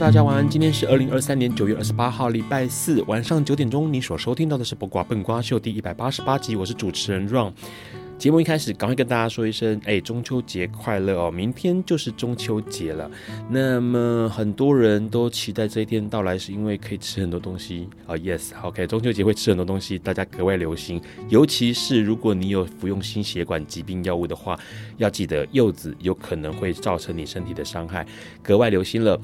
大家晚安。今天是二零二三年九月二十八号，礼拜四晚上九点钟。你所收听到的是《八卦笨瓜秀》第一百八十八集，我是主持人 Ron。节目一开始，赶快跟大家说一声，哎，中秋节快乐哦！明天就是中秋节了。那么很多人都期待这一天到来，是因为可以吃很多东西啊。yes，OK，中秋节会吃很多东西，大家格外留心。尤其是如果你有服用心血管疾病药物的话，要记得柚子有可能会造成你身体的伤害，格外留心了。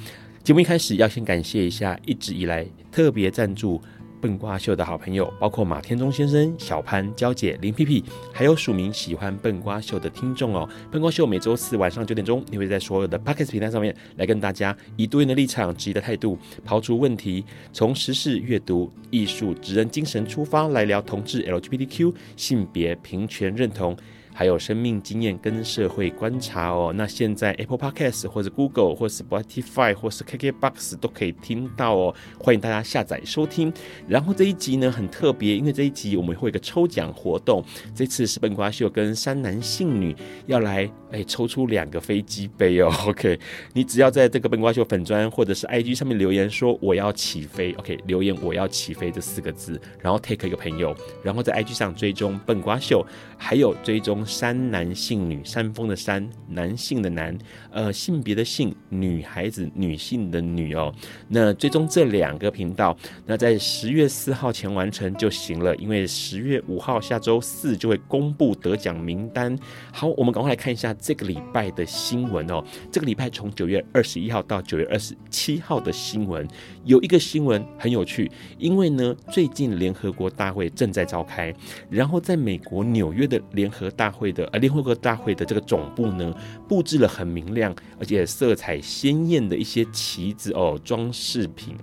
节目一开始要先感谢一下一直以来特别赞助笨瓜秀的好朋友，包括马天中先生、小潘、娇姐、林屁屁，还有署名喜欢笨瓜秀的听众哦。笨瓜秀每周四晚上九点钟，你会在所有的 Podcast 平台上面来跟大家以多元的立场、质疑的态度，抛出问题，从时事、阅读、艺术、职人精神出发来聊同志、LGBTQ、性别平权认同。还有生命经验跟社会观察哦。那现在 Apple Podcast 或者 Google 或是 Spotify 或是 KKBox 都可以听到哦。欢迎大家下载收听。然后这一集呢很特别，因为这一集我们会有一个抽奖活动。这次是笨瓜秀跟山男性女要来哎抽出两个飞机杯哦。OK，你只要在这个笨瓜秀粉砖或者是 IG 上面留言说我要起飞，OK，留言我要起飞这四个字，然后 take 一个朋友，然后在 IG 上追踪笨瓜秀，还有追踪。山男性女，山峰的山，男性的男，呃，性别的性，女孩子，女性的女哦。那最终这两个频道，那在十月四号前完成就行了，因为十月五号下周四就会公布得奖名单。好，我们赶快来看一下这个礼拜的新闻哦。这个礼拜从九月二十一号到九月二十七号的新闻，有一个新闻很有趣，因为呢，最近联合国大会正在召开，然后在美国纽约的联合大会的呃联合国大会的这个总部呢，布置了很明亮而且色彩鲜艳的一些旗子哦，装饰品。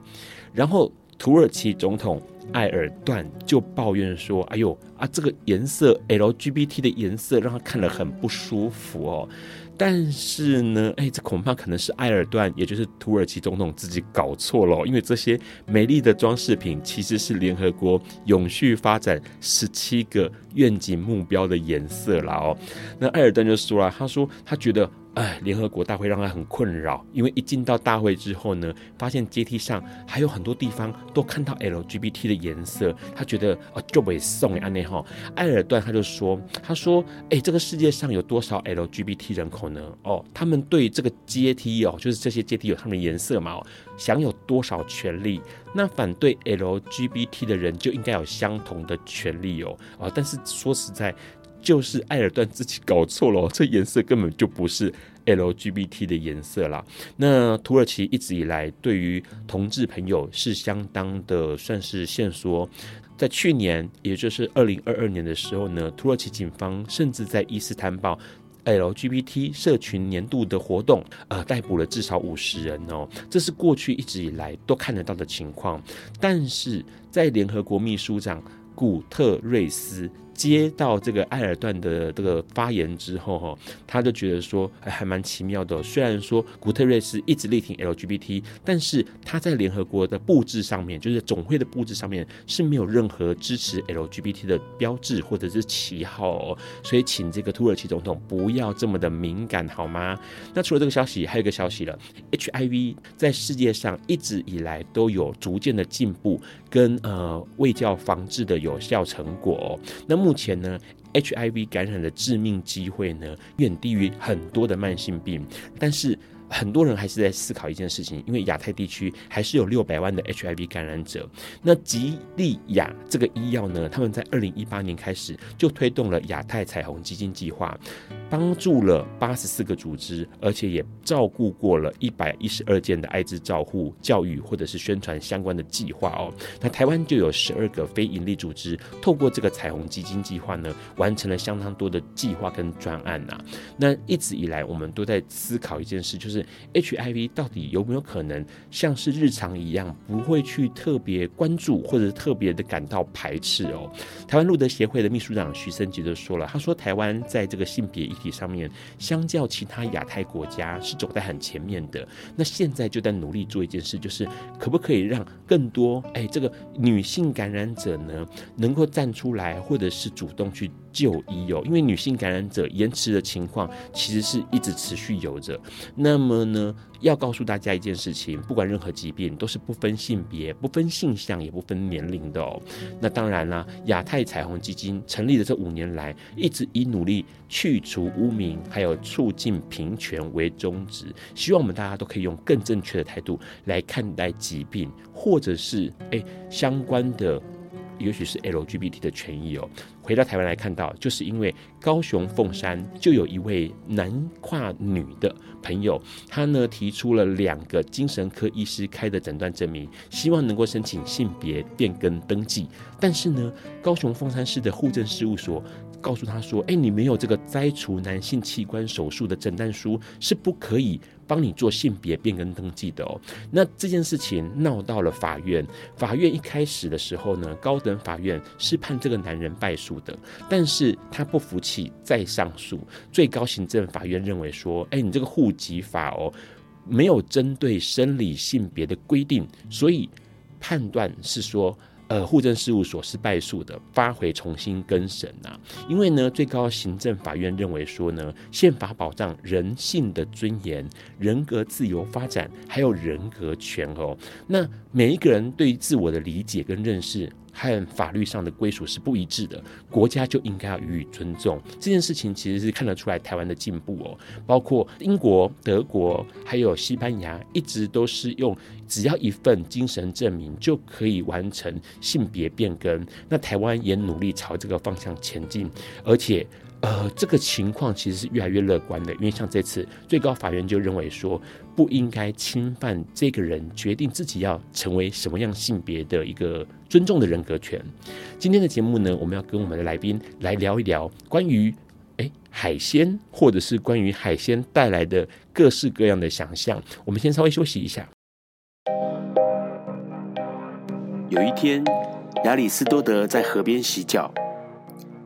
然后土耳其总统埃尔段就抱怨说：“哎呦啊，这个颜色 LGBT 的颜色让他看了很不舒服哦。”但是呢，哎，这恐怕可能是埃尔段，也就是土耳其总统自己搞错了，因为这些美丽的装饰品其实是联合国永续发展十七个愿景目标的颜色啦哦。那艾尔段就说了，他说他觉得。哎，联合国大会让他很困扰，因为一进到大会之后呢，发现阶梯上还有很多地方都看到 LGBT 的颜色，他觉得啊，就被送给安内哈。艾尔段他就说，他说，哎，这个世界上有多少 LGBT 人口呢？哦，他们对这个阶梯哦，就是这些阶梯有他们的颜色嘛，哦，享有多少权利？那反对 LGBT 的人就应该有相同的权利哦，啊，但是说实在。就是埃尔段自己搞错了，这颜色根本就不是 LGBT 的颜色啦。那土耳其一直以来对于同志朋友是相当的算是限缩，在去年，也就是二零二二年的时候呢，土耳其警方甚至在伊斯坦堡 LGBT 社群年度的活动，呃，逮捕了至少五十人哦。这是过去一直以来都看得到的情况，但是在联合国秘书长。古特瑞斯接到这个埃尔段的这个发言之后，哈，他就觉得说还还蛮奇妙的。虽然说古特瑞斯一直力挺 LGBT，但是他在联合国的布置上面，就是总会的布置上面是没有任何支持 LGBT 的标志或者是旗号哦。所以，请这个土耳其总统不要这么的敏感，好吗？那除了这个消息，还有一个消息了：HIV 在世界上一直以来都有逐渐的进步跟呃卫教防治的有效成果哦。那目前呢，HIV 感染的致命机会呢，远低于很多的慢性病，但是。很多人还是在思考一件事情，因为亚太地区还是有六百万的 HIV 感染者。那吉利雅这个医药呢，他们在二零一八年开始就推动了亚太彩虹基金计划，帮助了八十四个组织，而且也照顾过了一百一十二件的艾滋照护、教育或者是宣传相关的计划哦。那台湾就有十二个非营利组织，透过这个彩虹基金计划呢，完成了相当多的计划跟专案呐。那一直以来，我们都在思考一件事，就是。HIV 到底有没有可能像是日常一样，不会去特别关注或者特别的感到排斥哦？台湾路德协会的秘书长徐生杰就说了，他说台湾在这个性别议体上面，相较其他亚太国家是走在很前面的。那现在就在努力做一件事，就是可不可以让更多哎这个女性感染者呢，能够站出来，或者是主动去。就医哦，因为女性感染者延迟的情况其实是一直持续有着。那么呢，要告诉大家一件事情，不管任何疾病都是不分性别、不分性向、也不分年龄的哦。那当然啦，亚太彩虹基金成立的这五年来，一直以努力去除污名，还有促进平权为宗旨，希望我们大家都可以用更正确的态度来看待疾病，或者是诶相关的。也许是 LGBT 的权益哦。回到台湾来看到，就是因为高雄凤山就有一位男跨女的朋友，他呢提出了两个精神科医师开的诊断证明，希望能够申请性别变更登记。但是呢，高雄凤山市的户政事务所告诉他说：“哎，你没有这个摘除男性器官手术的诊断书，是不可以。”帮你做性别变更登记的哦，那这件事情闹到了法院。法院一开始的时候呢，高等法院是判这个男人败诉的，但是他不服气，再上诉。最高行政法院认为说，哎，你这个户籍法哦，没有针对生理性别的规定，所以判断是说。呃，户政事务所是败诉的，发回重新更审呐、啊。因为呢，最高行政法院认为说呢，宪法保障人性的尊严、人格自由发展，还有人格权哦。那每一个人对于自我的理解跟认识。和法律上的归属是不一致的，国家就应该要予以尊重。这件事情其实是看得出来台湾的进步哦，包括英国、德国还有西班牙，一直都是用只要一份精神证明就可以完成性别变更。那台湾也努力朝这个方向前进，而且。呃，这个情况其实是越来越乐观的，因为像这次最高法院就认为说，不应该侵犯这个人决定自己要成为什么样性别的一个尊重的人格权。今天的节目呢，我们要跟我们的来宾来聊一聊关于诶海鲜，或者是关于海鲜带来的各式各样的想象。我们先稍微休息一下。有一天，亚里斯多德在河边洗脚。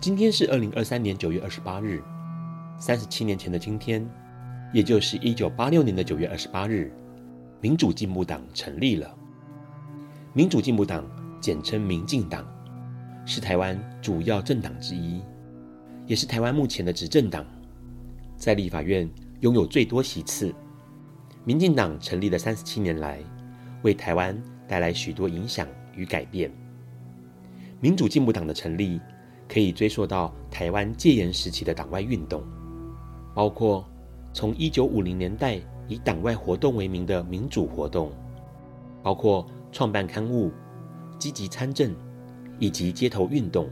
今天是二零二三年九月二十八日，三十七年前的今天，也就是一九八六年的九月二十八日，民主进步党成立了。民主进步党简称民进党，是台湾主要政党之一，也是台湾目前的执政党，在立法院拥有最多席次。民进党成立了三十七年来，为台湾带来许多影响与改变。民主进步党的成立。可以追溯到台湾戒严时期的党外运动，包括从一九五零年代以党外活动为名的民主活动，包括创办刊物、积极参政以及街头运动。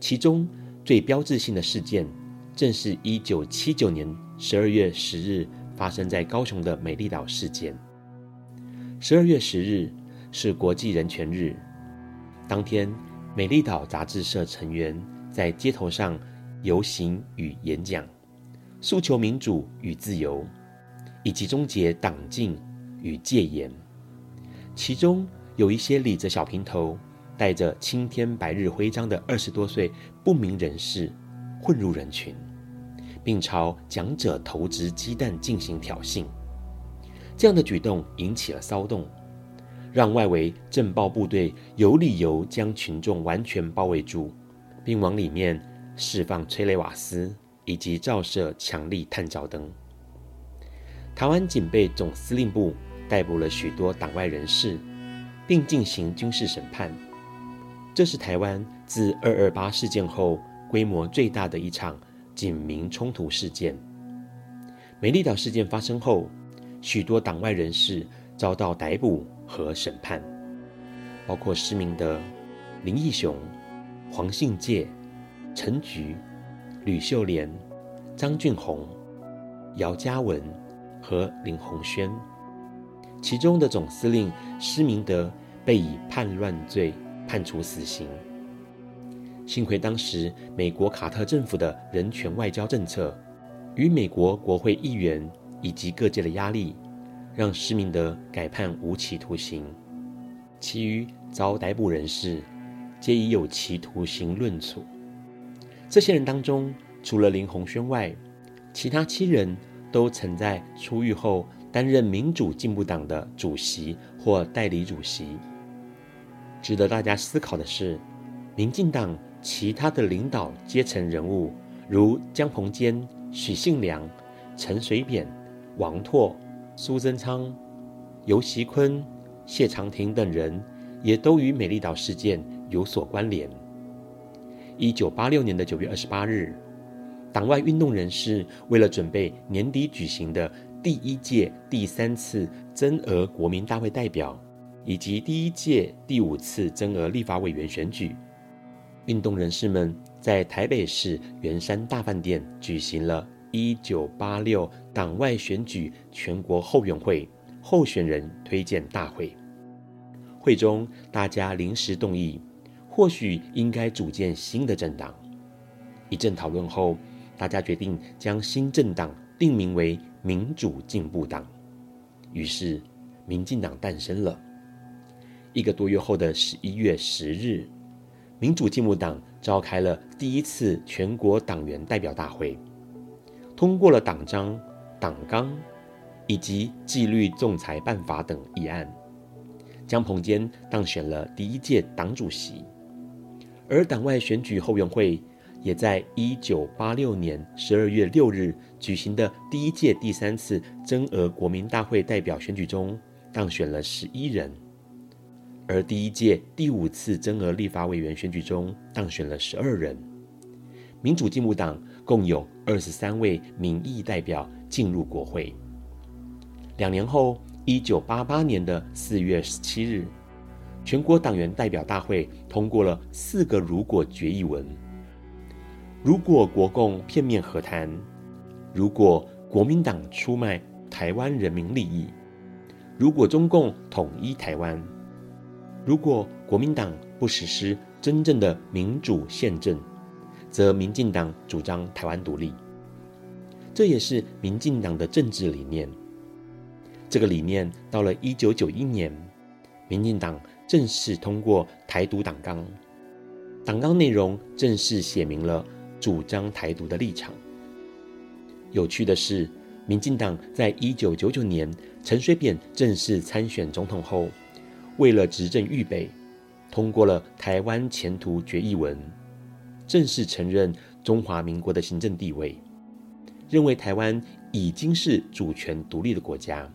其中最标志性的事件，正是一九七九年十二月十日发生在高雄的美丽岛事件。十二月十日是国际人权日，当天，美丽岛杂志社成员在街头上游行与演讲。诉求民主与自由，以及终结党禁与戒严。其中有一些理着小平头、带着青天白日徽章的二十多岁不明人士混入人群，并朝讲者投掷鸡蛋进行挑衅。这样的举动引起了骚动，让外围政报部队有理由将群众完全包围住，并往里面释放催泪瓦斯。以及照射强力探照灯。台湾警备总司令部逮捕了许多党外人士，并进行军事审判。这是台湾自二二八事件后规模最大的一场警民冲突事件。美丽岛事件发生后，许多党外人士遭到逮捕和审判，包括施明德、林义雄、黄信介、陈菊。吕秀莲、张俊宏、姚嘉文和林宏轩，其中的总司令施明德被以叛乱罪判处死刑。幸亏当时美国卡特政府的人权外交政策与美国国会议员以及各界的压力，让施明德改判无期徒刑，其余遭逮捕人士皆以有期徒刑论处。这些人当中，除了林鸿轩外，其他七人都曾在出狱后担任民主进步党的主席或代理主席。值得大家思考的是，民进党其他的领导阶层人物，如江鹏坚、许信良、陈水扁、王拓、苏贞昌、游锡坤、谢长廷等人，也都与美丽岛事件有所关联。一九八六年的九月二十八日，党外运动人士为了准备年底举行的第一届第三次增额国民大会代表，以及第一届第五次增额立法委员选举，运动人士们在台北市圆山大饭店举行了一九八六党外选举全国后援会候选人推荐大会。会中，大家临时动议。或许应该组建新的政党。一阵讨论后，大家决定将新政党定名为民主进步党。于是，民进党诞生了。一个多月后的十一月十日，民主进步党召开了第一次全国党员代表大会，通过了党章、党纲以及纪律仲裁办法等议案。江鹏坚当选了第一届党主席。而党外选举后援会也在一九八六年十二月六日举行的第一届第三次增额国民大会代表选举中当选了十一人，而第一届第五次增额立法委员选举中当选了十二人。民主进步党共有二十三位民意代表进入国会。两年后，一九八八年的四月十七日。全国党员代表大会通过了四个如果决议文：如果国共片面和谈，如果国民党出卖台湾人民利益，如果中共统一台湾，如果国民党不实施真正的民主宪政，则民进党主张台湾独立。这也是民进党的政治理念。这个理念到了一九九一年，民进党。正式通过台独党纲，党纲内容正式写明了主张台独的立场。有趣的是，民进党在一九九九年陈水扁正式参选总统后，为了执政预备，通过了台湾前途决议文，正式承认中华民国的行政地位，认为台湾已经是主权独立的国家。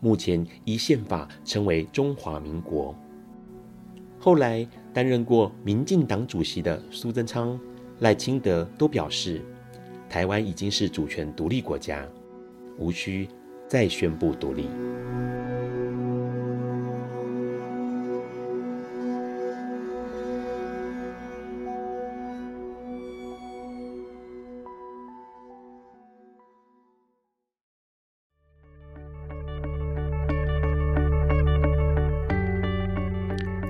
目前依宪法称为中华民国。后来担任过民进党主席的苏贞昌、赖清德都表示，台湾已经是主权独立国家，无需再宣布独立。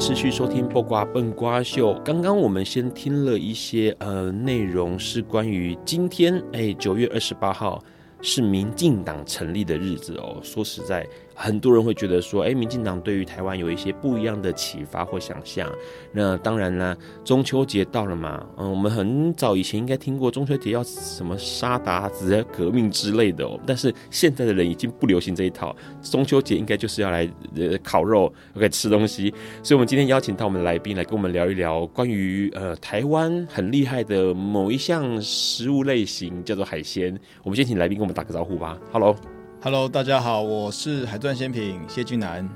持续收听《播瓜笨瓜秀》。刚刚我们先听了一些呃内容，是关于今天，哎，九月二十八号是民进党成立的日子哦。说实在。很多人会觉得说，哎，民进党对于台湾有一些不一样的启发或想象。那当然啦，中秋节到了嘛，嗯，我们很早以前应该听过中秋节要什么杀韃子、革命之类的哦。但是现在的人已经不流行这一套，中秋节应该就是要来呃烤肉，OK 吃东西。所以，我们今天邀请到我们的来宾来跟我们聊一聊关于呃台湾很厉害的某一项食物类型，叫做海鲜。我们先请来宾跟我们打个招呼吧。Hello。Hello，大家好，我是海钻鲜品谢俊南。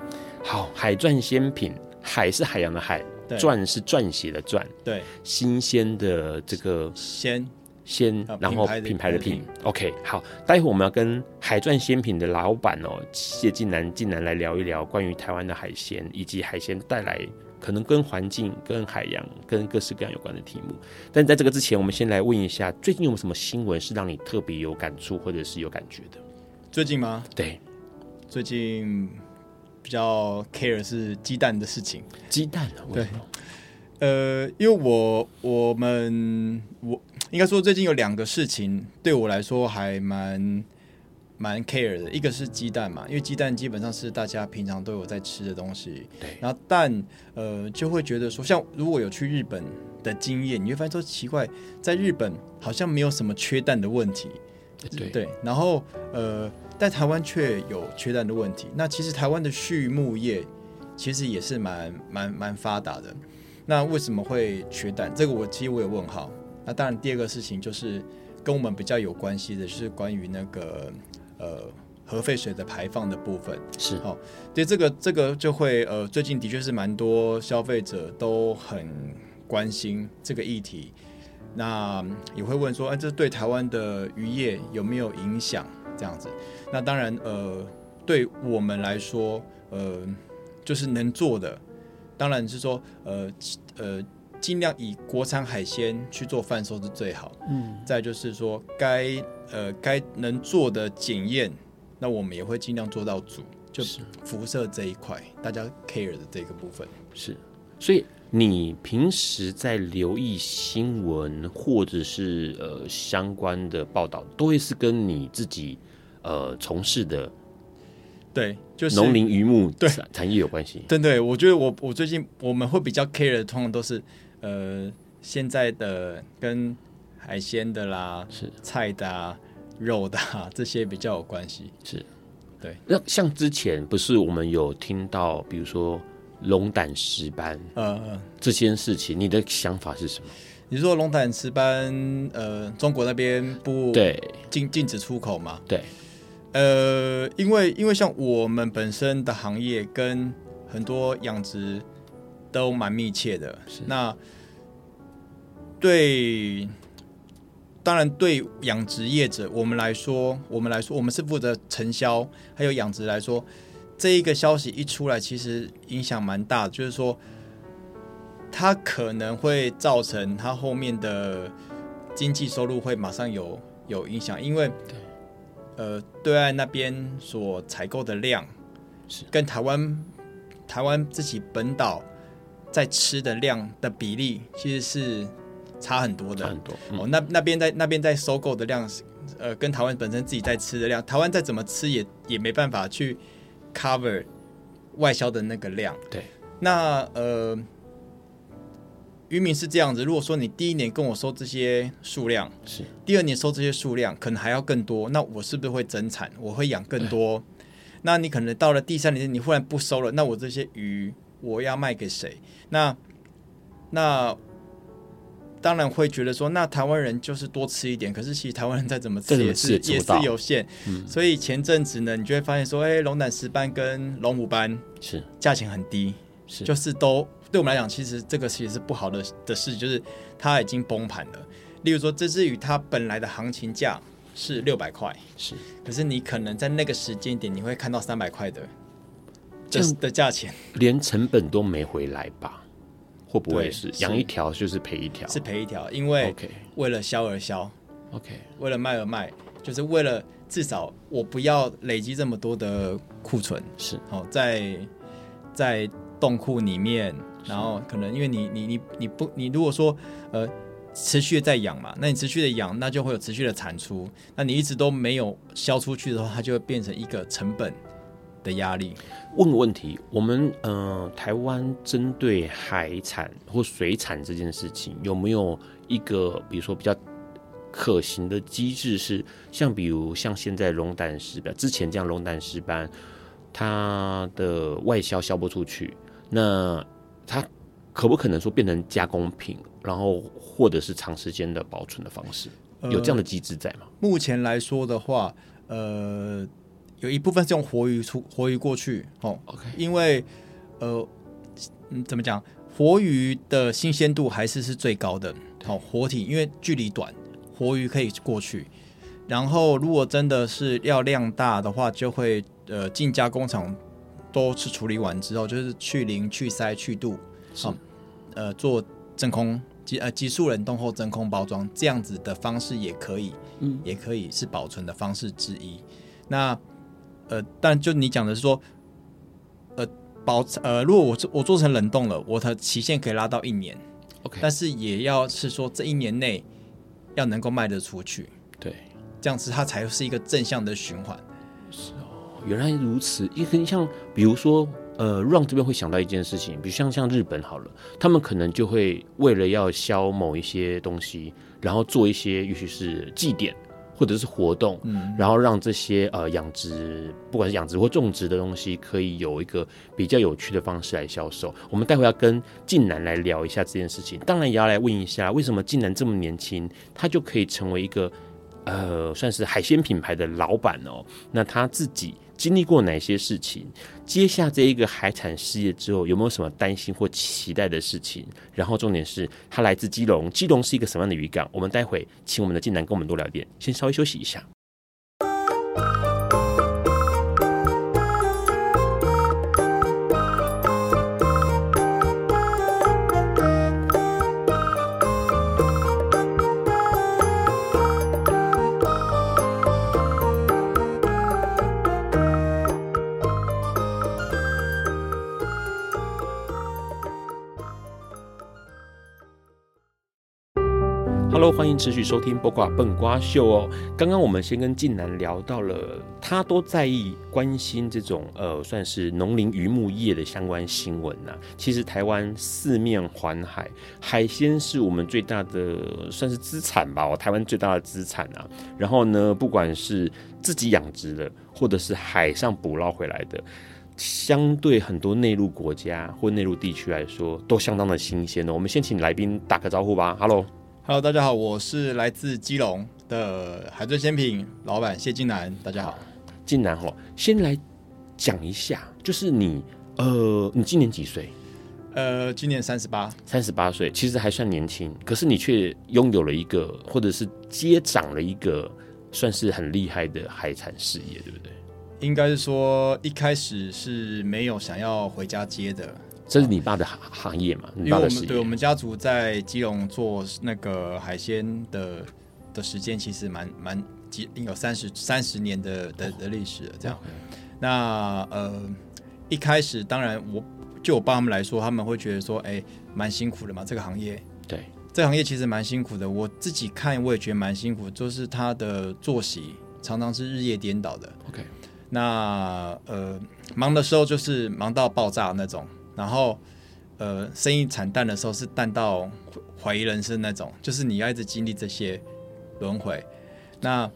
好，海钻鲜品，海是海洋的海，钻是撰写的钻，对，新鲜的这个鲜鲜，然后品牌的品。OK，好，待会我们要跟海钻鲜品的老板哦谢俊南进来来聊一聊关于台湾的海鲜，以及海鲜带来可能跟环境、跟海洋、跟各式各样有关的题目。但在这个之前，我们先来问一下，最近有没有什么新闻是让你特别有感触或者是有感觉的？最近吗？对，最近比较 care 是鸡蛋的事情。鸡蛋，对，呃，因为我我们我应该说最近有两个事情对我来说还蛮蛮 care 的，一个是鸡蛋嘛，因为鸡蛋基本上是大家平常都有在吃的东西。对，然后蛋呃就会觉得说，像如果有去日本的经验，你会发现说奇怪，在日本好像没有什么缺蛋的问题。对对，然后呃。在台湾却有缺蛋的问题。那其实台湾的畜牧业其实也是蛮蛮蛮发达的。那为什么会缺蛋？这个我其实我有问号。那当然，第二个事情就是跟我们比较有关系的，就是关于那个呃核废水的排放的部分。是哦，对这个这个就会呃最近的确是蛮多消费者都很关心这个议题。那也会问说，哎、啊，这对台湾的渔业有没有影响？这样子。那当然，呃，对我们来说，呃，就是能做的，当然是说，呃，呃，尽量以国产海鲜去做贩售是最好。嗯。再就是说，该呃该能做的检验，那我们也会尽量做到足。就是辐射这一块，大家 care 的这个部分。是。所以你平时在留意新闻或者是呃相关的报道，都会是跟你自己。呃，从事的对，就是农林渔牧 对产业有关系。对对，我觉得我我最近我们会比较 care 的，通常都是呃现在的跟海鲜的啦，是菜的啊、肉的啊这些比较有关系。是，对。那像之前不是我们有听到，比如说龙胆石斑，呃，这件事情，你的想法是什么？你说龙胆石斑，呃，中国那边不对禁禁止出口吗？对。呃，因为因为像我们本身的行业跟很多养殖都蛮密切的，是那对，当然对养殖业者我们来说，我们来说，我们是负责承销，还有养殖来说，这一个消息一出来，其实影响蛮大的，就是说它可能会造成它后面的经济收入会马上有有影响，因为。呃，对岸那边所采购的量是跟台湾台湾自己本岛在吃的量的比例，其实是差很多的。很多。嗯、哦，那那边在那边在收购的量，呃，跟台湾本身自己在吃的量，台湾再怎么吃也也没办法去 cover 外销的那个量。对。那呃。渔民是这样子，如果说你第一年跟我收这些数量，是，第二年收这些数量，可能还要更多，那我是不是会增产？我会养更多那你可能到了第三年，你忽然不收了，那我这些鱼我要卖给谁？那那当然会觉得说，那台湾人就是多吃一点。可是其实台湾人再怎么吃也是也是有限。嗯、所以前阵子呢，你就会发现说，哎、欸，龙胆石斑跟龙虎斑是价钱很低，是就是都对我们来讲，其实这个其实是不好的的事，就是它已经崩盘了。例如说，这只鱼它本来的行情价是六百块，是，可是你可能在那个时间点，你会看到三百块的这的价钱，连成本都没回来吧？会不会是养一条就是赔一条？是赔一条，因为为了销而销，OK，为了卖而卖，就是为了至少我不要累积这么多的库存，是好在在冻库里面，然后可能因为你你你你不你如果说呃持续的在养嘛，那你持续的养，那就会有持续的产出，那你一直都没有销出去的话，它就会变成一个成本的压力。问个问题，我们呃，台湾针对海产或水产这件事情，有没有一个比如说比较可行的机制？是像比如像现在龙胆石斑，之前这样龙胆石斑，它的外销销不出去，那它可不可能说变成加工品，然后或者是长时间的保存的方式？有这样的机制在吗？目前来说的话，呃。有一部分是用活鱼出活鱼过去哦，OK，因为呃，嗯，怎么讲？活鱼的新鲜度还是是最高的，好、哦、活体，因为距离短，活鱼可以过去。然后如果真的是要量大的话，就会呃进加工厂都是处理完之后，就是去鳞、去鳃、去肚，好、哦，呃，做真空急呃急速冷冻后真空包装，这样子的方式也可以，嗯，也可以是保存的方式之一。那呃，但就你讲的是说，呃，保呃，如果我做我做成冷冻了，我的期限可以拉到一年，OK，但是也要是说这一年内要能够卖得出去，对，这样子它才是一个正向的循环。是哦，原来如此。因为像比如说，呃，run 这边会想到一件事情，比如像像日本好了，他们可能就会为了要销某一些东西，然后做一些，也许是祭典。或者是活动，嗯，然后让这些呃养殖，不管是养殖或种植的东西，可以有一个比较有趣的方式来销售。我们待会要跟晋南来聊一下这件事情，当然也要来问一下，为什么晋南这么年轻，他就可以成为一个呃算是海鲜品牌的老板哦？那他自己。经历过哪些事情？接下这一个海产事业之后，有没有什么担心或期待的事情？然后重点是，他来自基隆，基隆是一个什么样的渔港？我们待会请我们的晋南跟我们多聊一点，先稍微休息一下。欢迎持续收听《播瓜笨瓜秀》哦。刚刚我们先跟晋南聊到了，他都在意、关心这种呃，算是农林渔牧业的相关新闻呐、其实台湾四面环海，海鲜是我们最大的算是资产吧，哦，台湾最大的资产啊。然后呢，不管是自己养殖的，或者是海上捕捞回来的，相对很多内陆国家或内陆地区来说，都相当的新鲜的。我们先请来宾打个招呼吧，Hello。Hello，大家好，我是来自基隆的海尊鲜品老板谢金南。大家好，金南哦，先来讲一下，就是你呃，你今年几岁？呃，今年三十八，三十八岁，其实还算年轻，可是你却拥有了一个，或者是接掌了一个，算是很厉害的海产事业，对不对？应该是说一开始是没有想要回家接的。这是你爸的行行业嘛？因为我们对我们家族在基隆做那个海鲜的的时间，其实蛮蛮几有三十三十年的的的历史了。这样，哦那呃一开始当然我就我爸他们来说，他们会觉得说，哎，蛮辛苦的嘛，这个行业。对，这个行业其实蛮辛苦的。我自己看我也觉得蛮辛苦，就是他的作息常常是日夜颠倒的。OK，那呃忙的时候就是忙到爆炸那种。然后，呃，生意惨淡的时候是淡到怀疑人生那种，就是你要一直经历这些轮回。那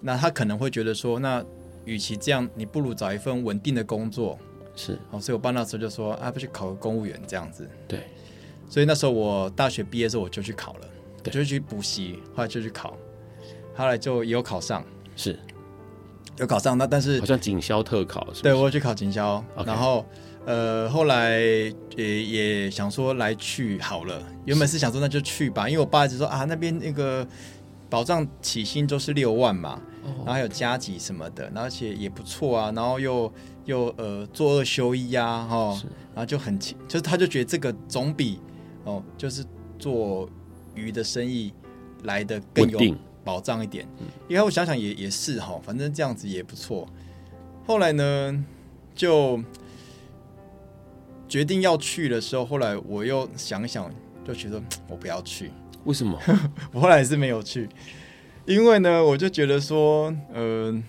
那他可能会觉得说，那与其这样，你不如找一份稳定的工作。是，哦，所以我爸那时候就说啊，不去考个公务员这样子。对，所以那时候我大学毕业的时候我就去考了，对就去补习，后来就去考，后来就也有考上，是，有考上。那但是好像警消特考是是，对我去考警校.然后呃后来也也想说来去好了，原本是想说那就去吧，因为我爸一直说啊那边那个保障起薪都是六万嘛。然后还有加急什么的，而且也不错啊。然后又又呃做二休一啊，哈、哦，然后就很就是他就觉得这个总比哦就是做鱼的生意来的更有保障一点。因为我想想也也是哈、哦，反正这样子也不错。后来呢，就决定要去的时候，后来我又想想，就觉得 我不要去。为什么？我后来是没有去。因为呢，我就觉得说，嗯、呃，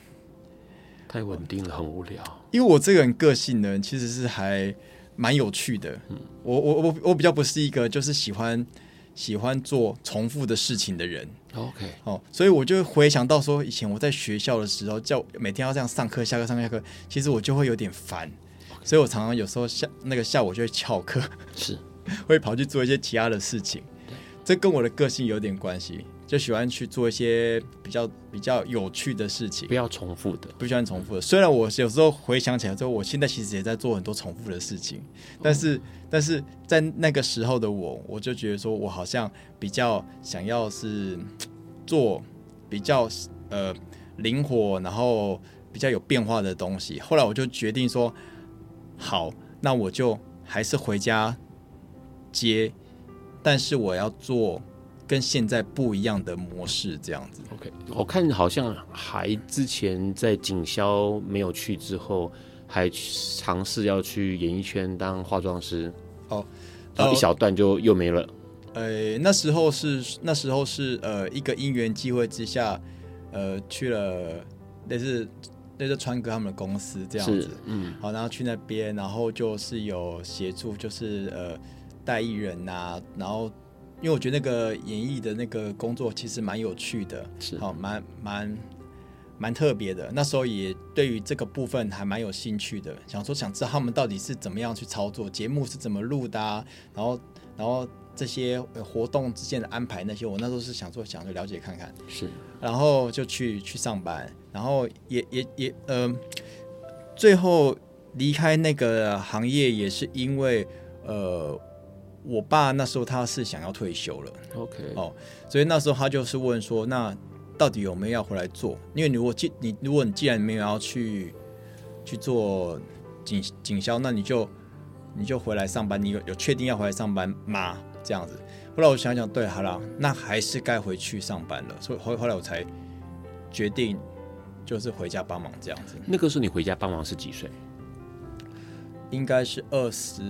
太稳定了，很无聊。因为我这个人个性呢，其实是还蛮有趣的。嗯，我我我我比较不是一个就是喜欢喜欢做重复的事情的人。OK，哦，所以我就回想到说，以前我在学校的时候，叫每天要这样上课、下课、上课、下课，其实我就会有点烦。所以我常常有时候下那个下午就会翘课，是 会跑去做一些其他的事情。这跟我的个性有点关系。就喜欢去做一些比较比较有趣的事情，不要重复的，不喜欢重复的。虽然我有时候回想起来之后，我现在其实也在做很多重复的事情，但是但是在那个时候的我，我就觉得说我好像比较想要是做比较呃灵活，然后比较有变化的东西。后来我就决定说，好，那我就还是回家接，但是我要做。跟现在不一样的模式，这样子。OK，我看好像还之前在警消没有去之后，还尝试要去演艺圈当化妆师。哦，然后一小段就又没了。呃，那时候是那时候是呃一个因缘际会之下，呃去了类似类似川哥他们的公司这样子。嗯，好，然后去那边，然后就是有协助，就是呃带艺人啊，然后。因为我觉得那个演艺的那个工作其实蛮有趣的，是好蛮蛮蛮特别的。那时候也对于这个部分还蛮有兴趣的，想说想知道他们到底是怎么样去操作，节目是怎么录的啊，然后然后这些活动之间的安排那些，我那时候是想说想去了解看看，是，然后就去去上班，然后也也也呃，最后离开那个行业也是因为呃。我爸那时候他是想要退休了，OK，哦，所以那时候他就是问说，那到底有没有要回来做？因为如果既你如果你既然没有要去去做警警消，那你就你就回来上班，你有有确定要回来上班吗？这样子。后来我想想，对，好了，那还是该回去上班了。所以后后来我才决定就是回家帮忙这样子。那个时候你回家帮忙是几岁？应该是二十。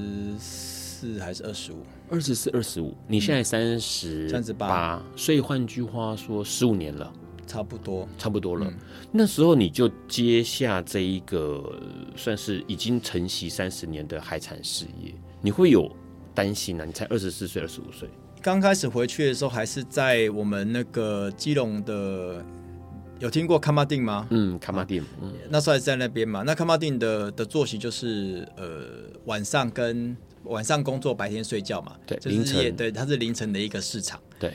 四还是二十五？二十四、二十五。你现在三十三十八，所以换句话说，十五年了，差不多，差不多了。嗯、那时候你就接下这一个算是已经承袭三十年的海产事业，你会有担心啊？你才二十四岁、二十五岁，刚开始回去的时候还是在我们那个基隆的，有听过卡马丁吗？嗯，卡马丁，嗯，那时候还是在那边嘛。那卡马丁的的作息就是呃晚上跟。晚上工作，白天睡觉嘛？对，就是、凌晨。对，它是凌晨的一个市场。对，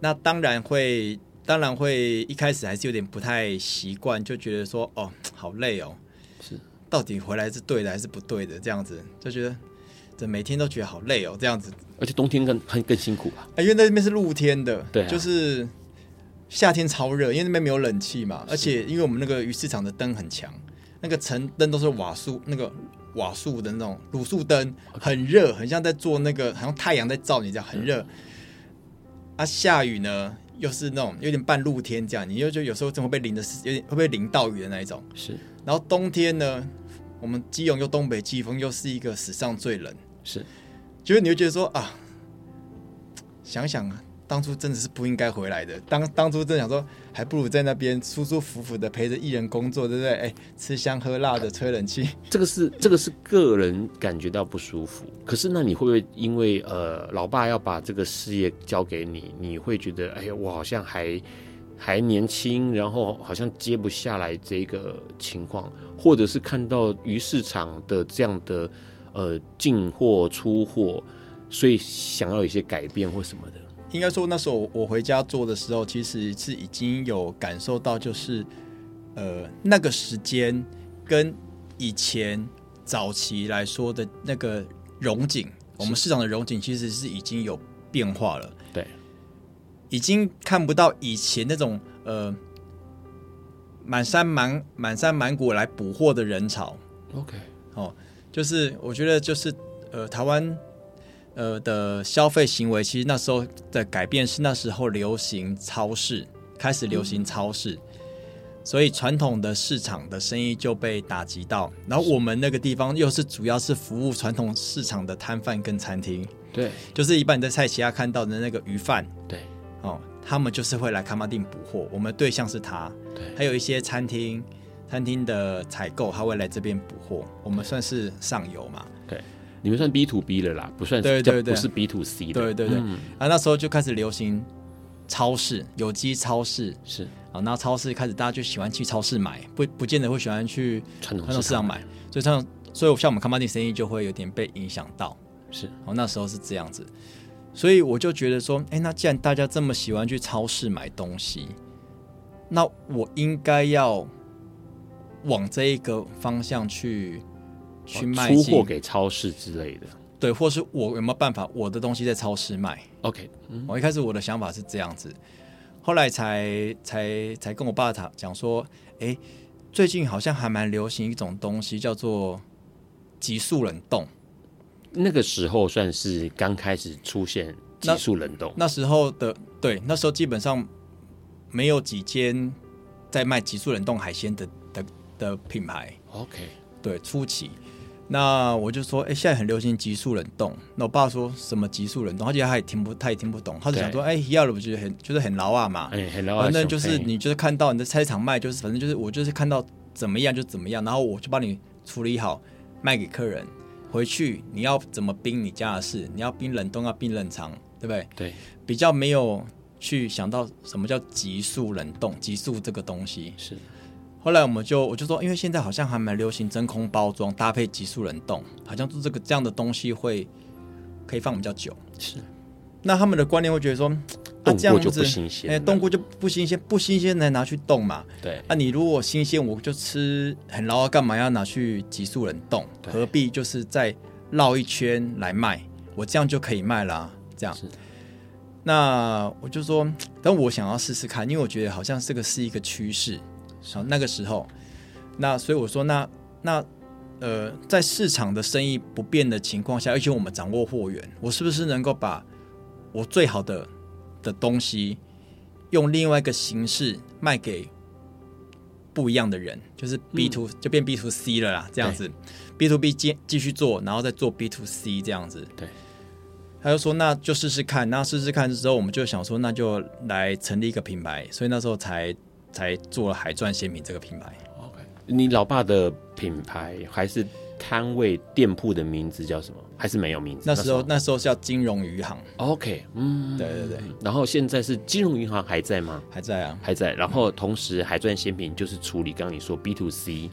那当然会，当然会，一开始还是有点不太习惯，就觉得说，哦，好累哦。是，到底回来是对的还是不对的？这样子就觉得，这每天都觉得好累哦。这样子，而且冬天更很更辛苦吧？因为那边是露天的，对、啊，就是夏天超热，因为那边没有冷气嘛。而且因为我们那个鱼市场的灯很强，那个城灯都是瓦数那个。瓦数的那种卤素灯很热，很像在做那个，好像太阳在照你这样，很热。啊，下雨呢又是那种有点半露天这样，你又就有时候真会被淋的，有点会被淋到雨的那一种。是。然后冬天呢，我们基隆又东北季风，又是一个史上最冷。是。就是你会觉得说啊，想想啊。当初真的是不应该回来的。当当初真的想说，还不如在那边舒舒服服的陪着艺人工作，对不对？哎，吃香喝辣的，吹冷气。这个是这个是个人感觉到不舒服。可是那你会不会因为呃，老爸要把这个事业交给你，你会觉得哎呀，我好像还还年轻，然后好像接不下来这个情况，或者是看到鱼市场的这样的呃进货出货，所以想要有一些改变或什么的。应该说那时候我回家做的时候，其实是已经有感受到，就是呃那个时间跟以前早期来说的那个融景，我们市场的融景其实是已经有变化了。对。已经看不到以前那种呃满山满满山满谷来补货的人潮。OK，哦，就是我觉得就是呃台湾呃的消费行为，其实那时候的改变是那时候流行超市，开始流行超市，嗯、所以传统的市场的生意就被打击到。然后我们那个地方又是主要是服务传统市场的摊贩跟餐厅，对，就是一般你在菜市仔看到的那个鱼贩，对。哦，他们就是会来卡马丁补货，我们对象是他，对，还有一些餐厅，餐厅的采购他会来这边补货，我们算是上游嘛，对，你们算 B to B 了啦，不算对对对，不是 B to C 的，对对对，嗯、啊，那时候就开始流行超市，有机超市。是。啊，那超市开始大家就喜欢去超市买，不不见得会喜欢去传统市场买，所以像所以像我们崁仔顶生意就会有点被影响到，是，哦，那时候是这样子。所以我就觉得说，哎，那既然大家这么喜欢去超市买东西，那我应该要往这一个方向去去卖，出货给超市之类的。对，或是我有没有办法，我的东西在超市卖？OK，嗯，我一开始我的想法是这样子，后来才才才跟我爸讲讲说，哎，最近好像还蛮流行一种东西，叫做急速冷冻。那个时候算是刚开始出现急速冷冻，那时候的对，那时候基本上没有几间在卖急速冷冻海鲜的的的品牌。OK，对，初期，那我就说，哎，现在很流行急速冷冻。那我爸说什么急速冷冻，而且他也听不，他也听不懂，他就想说，哎，要了，我觉得很就是很老啊嘛，哎，很老啊，反正就是你就是看到你在菜场卖，就是反正就是我就是看到怎么样就怎么样，然后我就帮你处理好，卖给客人。回去你要怎么冰你家的事，你要冰冷冻要冰冷藏，对不对？对，比较没有去想到什么叫急速冷冻，急速这个东西是。后来我们就我就说，因为现在好像还蛮流行真空包装搭配急速冷冻，好像做这个这样的东西会可以放比较久。是，那他们的观念会觉得说。冻过就不新鲜，哎，冻过就不新鲜，不新鲜才拿去冻嘛。对，啊，你如果新鲜，我就吃很老啊，干嘛要拿去急速冷冻？何必就是再绕一圈来卖？我这样就可以卖啦，啊。这样，那我就说，但我想要试试看，因为我觉得好像这个是一个趋势。好，那个时候，那所以我说，那那呃，在市场的生意不变的情况下，而且我们掌握货源，我是不是能够把我最好的的东西用另外一个形式卖给不一样的人，就是 B to、嗯、就变 B to C 了啦，这样子，B to B 继继续做，然后再做 B to C 这样子。对，他就说那就试试看，那试试看之后，我们就想说那就来成立一个品牌，所以那时候才才做了海钻鲜品这个品牌。OK，你老爸的品牌还是？摊位店铺的名字叫什么？还是没有名字？那时候那时候叫金融余行。OK，嗯，对对对。然后现在是金融银行还在吗？还在啊，还在。然后同时海钻鲜品就是处理刚刚你说 B to C，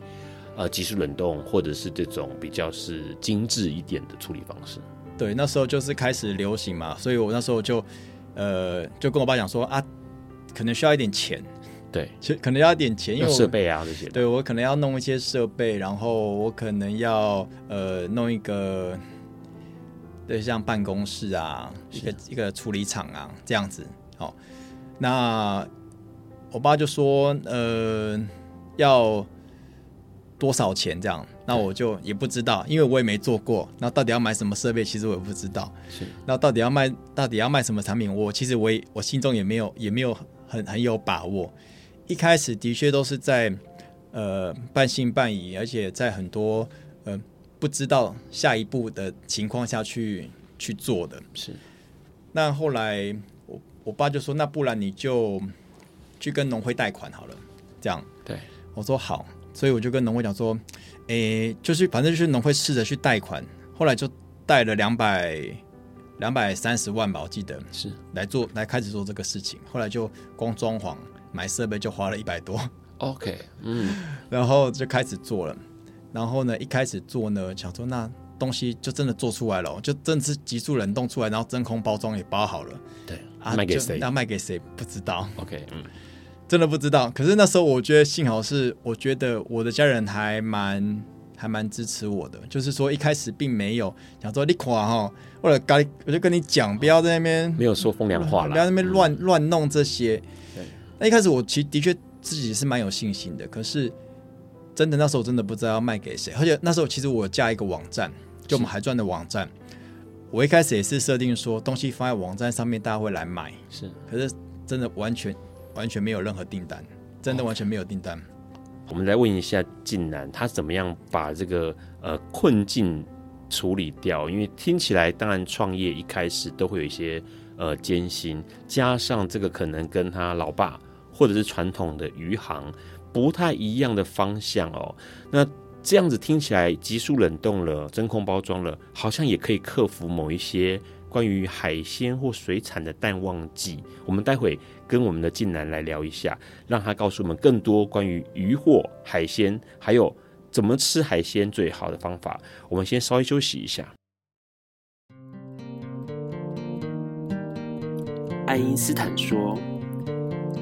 呃，即时冷冻或者是这种比较是精致一点的处理方式。对，那时候就是开始流行嘛，所以我那时候就呃就跟我爸讲说啊，可能需要一点钱。对，其实可能要点钱，因为设备啊这些。对，我可能要弄一些设备，然后我可能要呃弄一个，对，像办公室啊，一个一个处理厂啊这样子。好，那我爸就说呃要多少钱这样，那我就也不知道，因为我也没做过。那到底要买什么设备，其实我也不知道。是，那到底要卖到底要卖什么产品，我其实我也我心中也没有也没有很很有把握。一开始的确都是在呃半信半疑，而且在很多呃不知道下一步的情况下去去做的。是。那后来我我爸就说：“那不然你就去跟农会贷款好了。”这样。对。我说好，所以我就跟农会讲说：“诶，就是反正就是农会试着去贷款。”后来就贷了两百两百三十万吧，我记得是来做来开始做这个事情。后来就光装潢。买设备就花了一百多。OK，嗯，然后就开始做了。然后呢，一开始做呢，想说那东西就真的做出来了，就真的是急速冷冻出来，然后真空包装也包好了。对，啊，卖给谁？那卖给谁？不知道。OK，嗯，真的不知道。可是那时候我觉得幸好是，我觉得我的家人还蛮还蛮支持我的，就是说一开始并没有想说你垮哈，或者该我就跟你讲，不要在那边没有说风凉话了，不要在那边乱、嗯、乱弄这些。对，那一开始我其实的确自己是蛮有信心的，可是。真的那时候真的不知道要卖给谁，而且那时候其实我架一个网站，就我们海钻的网站。我一开始也是设定说，东西放在网站上面，大家会来买。是，可是真的完全完全没有任何订单，真的完全没有订单。我们来问一下晋南，他怎么样把这个呃困境处理掉？因为听起来，当然创业一开始都会有一些呃艰辛，加上这个可能跟他老爸或者是传统的鱼行。不太一样的方向哦，那这样子听起来，急速冷冻了，真空包装了，好像也可以克服某一些关于海鲜或水产的淡旺季。我们待会跟我们的晋南来聊一下，让他告诉我们更多关于渔获、海鲜，还有怎么吃海鲜最好的方法。我们先稍微休息一下。爱因斯坦说：“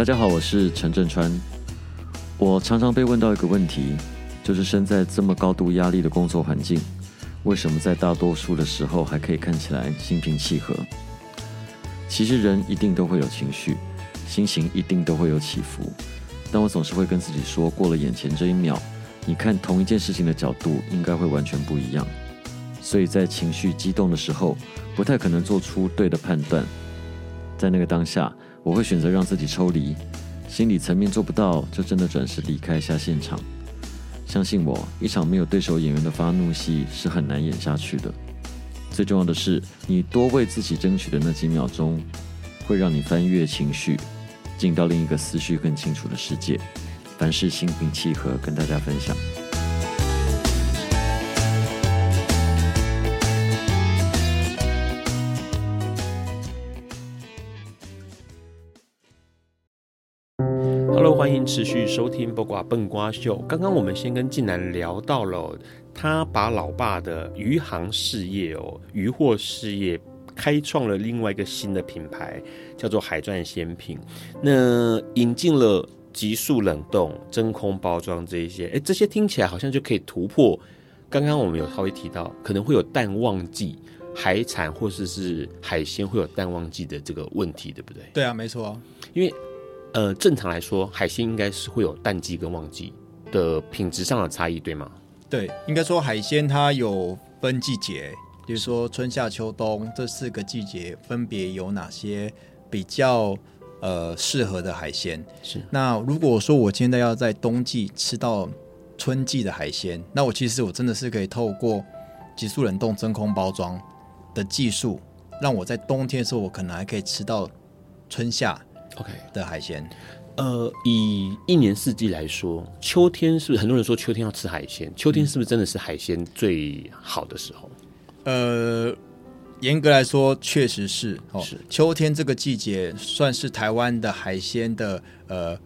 大家好，我是陈振川。我常常被问到一个问题，就是身在这么高度压力的工作环境，为什么在大多数的时候还可以看起来心平气和？其实人一定都会有情绪，心情一定都会有起伏，但我总是会跟自己说，过了眼前这一秒，你看同一件事情的角度应该会完全不一样。所以在情绪激动的时候，不太可能做出对的判断，在那个当下。我会选择让自己抽离，心理层面做不到，就真的转身离开一下现场。相信我，一场没有对手演员的发怒戏是很难演下去的。最重要的是，你多为自己争取的那几秒钟，会让你翻越情绪，进到另一个思绪更清楚的世界。凡事心平气和，跟大家分享。欢迎持续收听《八卦笨瓜秀》。刚刚我们先跟晋南聊到了，他把老爸的鱼行事业哦，渔货事业开创了另外一个新的品牌，叫做海钻鲜品。那引进了急速冷冻、真空包装这一些，哎，这些听起来好像就可以突破。刚刚我们有稍微提到，可能会有淡旺季，海产或者是海鲜会有淡旺季的这个问题，对不对？对啊，没错，因为。呃，正常来说，海鲜应该是会有淡季跟旺季的品质上的差异，对吗？对，应该说海鲜它有分季节，比如说春夏秋冬这四个季节分别有哪些比较呃适合的海鲜？是。那如果说我现在要在冬季吃到春季的海鲜，那我其实我真的是可以透过急速冷冻、真空包装的技术，让我在冬天的时候，我可能还可以吃到春夏。OK 的海鲜，呃，以一年四季来说，秋天是不是很多人说秋天要吃海鲜？秋天是不是真的是海鲜最好的时候？呃，严格来说，确实是哦。是秋天这个季节算是台湾的海鲜的呃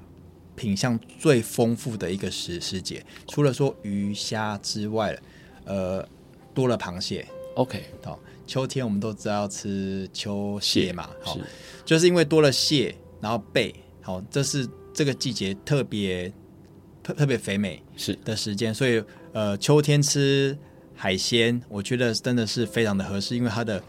品相最丰富的一个时时节。除了说鱼虾之外，呃，多了螃蟹。OK，好，秋天我们都知道要吃秋蟹嘛，好，是就是因为多了蟹。然后背，好，这是这个季节特别特特别肥美是。的时间，所以呃，秋天吃海鲜，我觉得真的是非常的合适，因为它的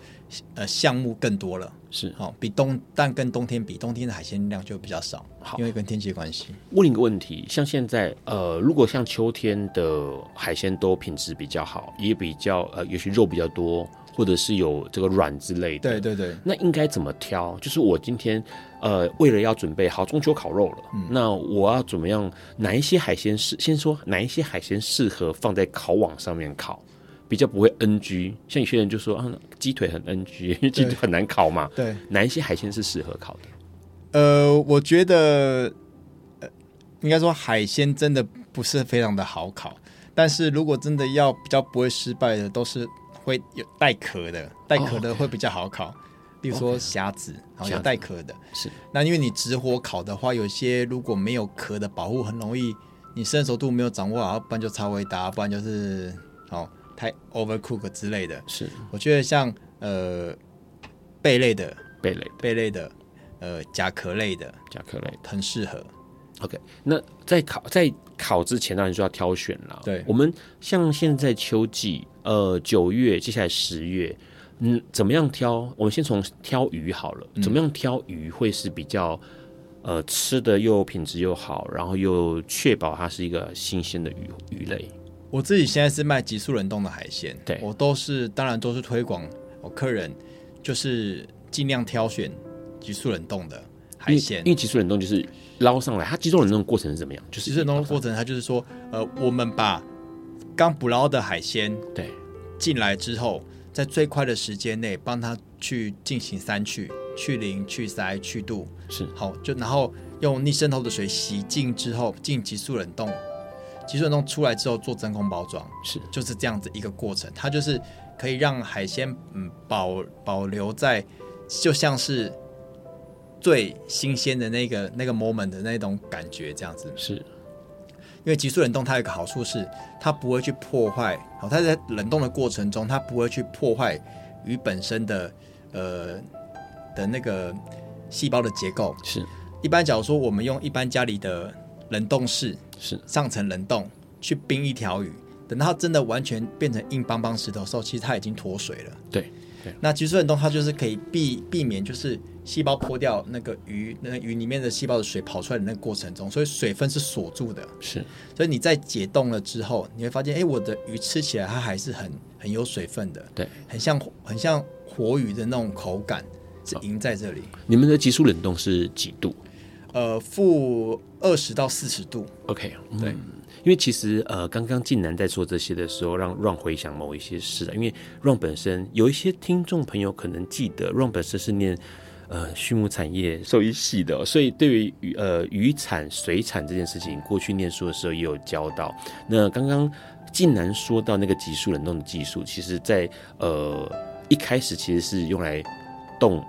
呃项目更多了，是。好比冬，但跟冬天比，冬天的海鲜量就比较少，好，因为跟天气关系。问一个问题，像现在呃，如果像秋天的海鲜都品质比较好，也比较呃，也许肉比较多，或者是有这个软之类的。对对对。那应该怎么挑？就是我今天呃，为了要准备好中秋烤肉了，嗯、那我要怎么样？哪一些海鲜适？先说哪一些海鲜适合放在烤网上面烤，比较不会 NG。像有些人就说啊，鸡腿很 NG，因为鸡腿很难烤嘛。对。哪一些海鲜是适合烤的？呃，我觉得，呃，应该说海鲜真的不是非常的好烤。但是如果真的要比较不会失败的，都是会有带壳的，带壳的会比较好烤。Oh. 比如说虾子，好像带壳的。是。那因为你直火烤的话，有些如果没有壳的保护，很容易你生熟度没有掌握好，不然就超微达，不然就是哦太 overcook 之类的。是。我觉得像呃贝类的，贝类贝类的。呃，甲壳类的，甲壳类很适合。OK，那在烤在烤之前，当然就要挑选了。对，我们像现在秋季，呃，九月，接下来十月，嗯，怎么样挑？我们先从挑鱼好了。怎么样挑鱼会是比较呃吃的又品质又好，然后又确保它是一个新鲜的鱼鱼类？我自己现在是卖急速冷冻的海鲜，对我都是当然都是推广我客人，就是尽量挑选。急速冷冻的海鲜，因为急速冷冻就是捞上来，它急速冷冻的过程是怎么样？就是急速冷冻的过程，它就是说，呃，我们把刚捕捞的海鲜对进来之后，在最快的时间内帮它去进行三去：去鳞、去鳃、去肚。是好，就然后用逆渗透的水洗净之后进急速冷冻，急速冷冻出来之后做真空包装，是就是这样子一个过程。它就是可以让海鲜嗯保保留在就像是。最新鲜的那个那个 moment 的那种感觉，这样子是，因为急速冷冻它有一个好处是，它不会去破坏，好，它在冷冻的过程中，它不会去破坏鱼本身的呃的那个细胞的结构。是，一般假如说我们用一般家里的冷冻室，是上层冷冻去冰一条鱼，等到它真的完全变成硬邦邦石头的时候，其实它已经脱水了。对。那急速冷冻它就是可以避避免，就是细胞破掉那个鱼，那个鱼里面的细胞的水跑出来的那个过程中，所以水分是锁住的。是，所以你在解冻了之后，你会发现，哎，我的鱼吃起来它还是很很有水分的，对，很像很像活鱼的那种口感是赢在这里。你们的急速冷冻是几度？呃，负二十到四十度。OK，对。因为其实呃，刚刚晋南在做这些的时候，让 Ron 回想某一些事。因为 Ron 本身有一些听众朋友可能记得，Ron 本身是念呃畜牧产业兽医系的，所以对于呃渔产、水产这件事情，过去念书的时候也有教到。那刚刚晋南说到那个急速冷冻的技术，其实在呃一开始其实是用来冻。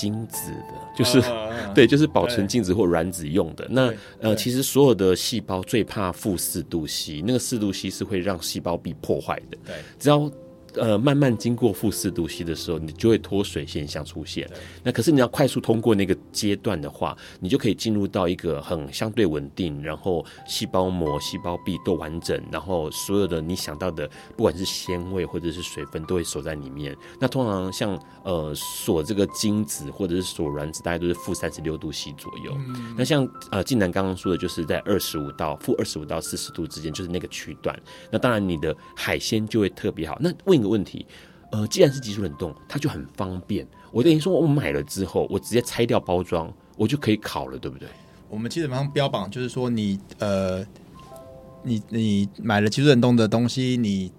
精子的，就是、uh, 对，就是保存精子或卵子用的。那呃，其实所有的细胞最怕负四度 C，那个四度 C 是会让细胞壁破坏的。对，只要。呃，慢慢经过负四度 C 的时候，你就会脱水现象出现。那可是你要快速通过那个阶段的话，你就可以进入到一个很相对稳定，然后细胞膜、细胞壁都完整，然后所有的你想到的，不管是鲜味或者是水分，都会锁在里面。那通常像呃锁这个精子或者是锁卵子，大概都是负三十六度 C 左右。嗯、那像呃晋南刚刚说的，就是在二十五到负二十五到四十度之间，就是那个区段。那当然你的海鲜就会特别好。那问。一个问题，呃，既然是急速冷冻，它就很方便。我等于说，我买了之后，我直接拆掉包装，我就可以烤了，对不对？我们基本上标榜就是说你，你呃，你你买了急速冷冻的东西，你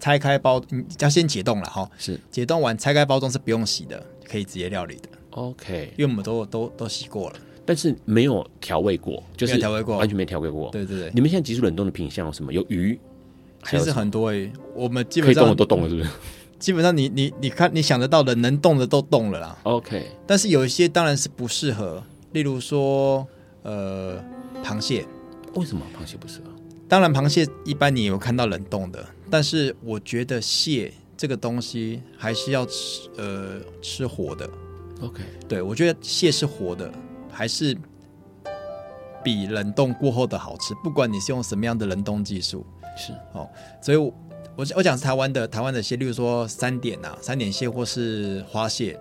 拆开包，你要先解冻了哈。是解冻完拆开包装是不用洗的，可以直接料理的。OK，因为我们都都都洗过了，但是没有调味过，就是调味过，完全没调味过。对对对，你们现在急速冷冻的品相有什么？有鱼。其实很多诶、欸，我们基本上可以动的都动了，是不是？基本上你你你看你想得到的能动的都动了啦。OK，但是有一些当然是不适合，例如说呃螃蟹，为什么螃蟹不适合？当然螃蟹一般你有看到冷冻的，但是我觉得蟹这个东西还是要吃呃吃活的。OK，对我觉得蟹是活的，还是比冷冻过后的好吃，不管你是用什么样的冷冻技术。是哦，所以我，我我讲是台湾的台湾的蟹，例如说三点啊，三点蟹或是花蟹，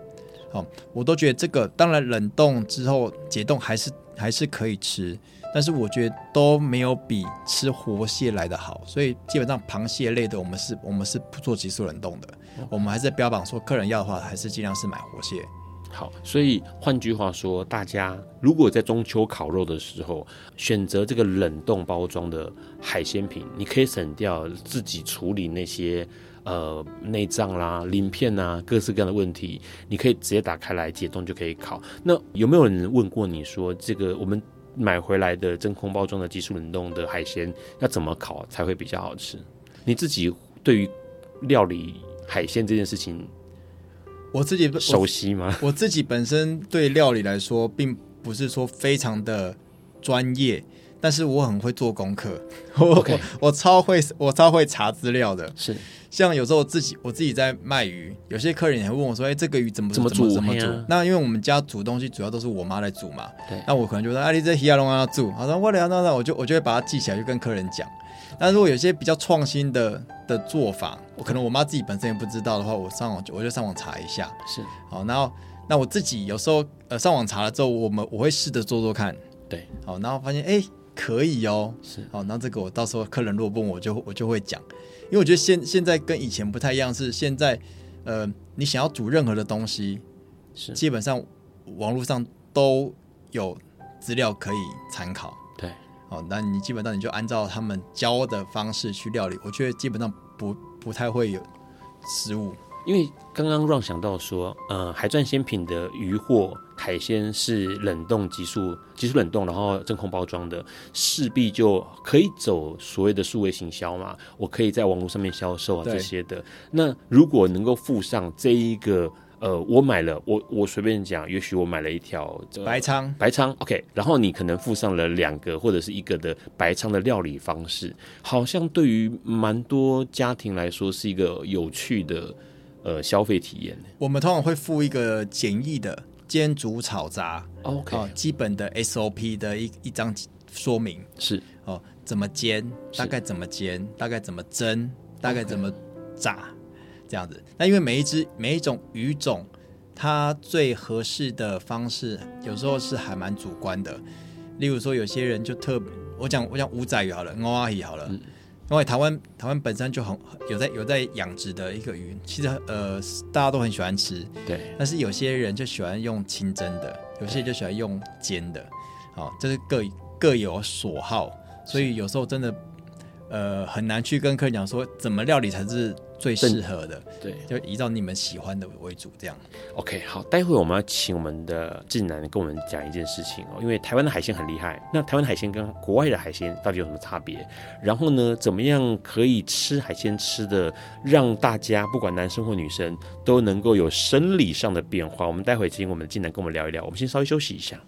哦，我都觉得这个当然冷冻之后解冻还是还是可以吃，但是我觉得都没有比吃活蟹来的好，所以基本上螃蟹类的我们是我们是不做急速冷冻的，我们还是标榜说客人要的话还是尽量是买活蟹。好，所以换句话说，大家如果在中秋烤肉的时候选择这个冷冻包装的海鲜品，你可以省掉自己处理那些呃内脏啦、鳞片啊各式各样的问题，你可以直接打开来解冻就可以烤。那有没有人问过你说，这个我们买回来的真空包装的急速冷冻的海鲜要怎么烤才会比较好吃？你自己对于料理海鲜这件事情？我自己熟悉吗？我自己本身对料理来说，并不是说非常的专业，但是我很会做功课。我.我超会，我超会查资料的。是，像有时候我自己我自己在卖鱼，有些客人也会问我说：“哎、欸，这个鱼怎么怎么煮？怎么煮？”那因为我们家煮东西主要都是我妈来煮嘛。对。那我可能就说：“啊，你这鱼要弄要煮。”好，那我聊那那我就我就会把它记起来，就跟客人讲。那如果有些比较创新的的做法，我可能我妈自己本身也不知道的话，我上网我就上网查一下。是，好，然后那我自己有时候呃上网查了之后，我们我会试着做做看。对，好，然后发现哎可以哦。是，好，那这个我到时候客人如果问我就我就会讲，因为我觉得现现在跟以前不太一样，是现在呃你想要煮任何的东西，是基本上网络上都有资料可以参考。对哦，那你基本上你就按照他们教的方式去料理，我觉得基本上不不太会有失误。因为刚刚让想到说，呃，海钻鲜品的鱼货海鲜是冷冻急速急速冷冻，然后真空包装的，势必就可以走所谓的数位行销嘛，我可以在网络上面销售啊这些的。那如果能够附上这一个。呃，我买了，我我随便讲，也许我买了一条白鲳，白鲳，OK，然后你可能附上了两个或者是一个的白鲳的料理方式，好像对于蛮多家庭来说是一个有趣的呃消费体验。我们通常会附一个简易的煎煮炒炸，OK，哦，基本的 SOP 的一一张说明。是。哦，怎么煎，大概怎么煎，大概怎么蒸，大概怎么炸。这样子，那因为每一只每一种鱼种，它最合适的方式，有时候是还蛮主观的。例如说，有些人就特别，我讲我讲五仔鱼好了，欧阿鱼好了，嗯、因为台湾台湾本身就很有在有在养殖的一个鱼，其实呃大家都很喜欢吃，对。但是有些人就喜欢用清蒸的，有些人就喜欢用煎的，好，这是各各有所好，所以有时候真的呃很难去跟客人讲说怎么料理才是。最适合的，对，就依照你们喜欢的为主，这样。OK，好，待会我们要请我们的晋南跟我们讲一件事情哦，因为台湾的海鲜很厉害，那台湾的海鲜跟国外的海鲜到底有什么差别？然后呢，怎么样可以吃海鲜吃的让大家不管男生或女生都能够有生理上的变化？我们待会请我们的晋南跟我们聊一聊。我们先稍微休息一下。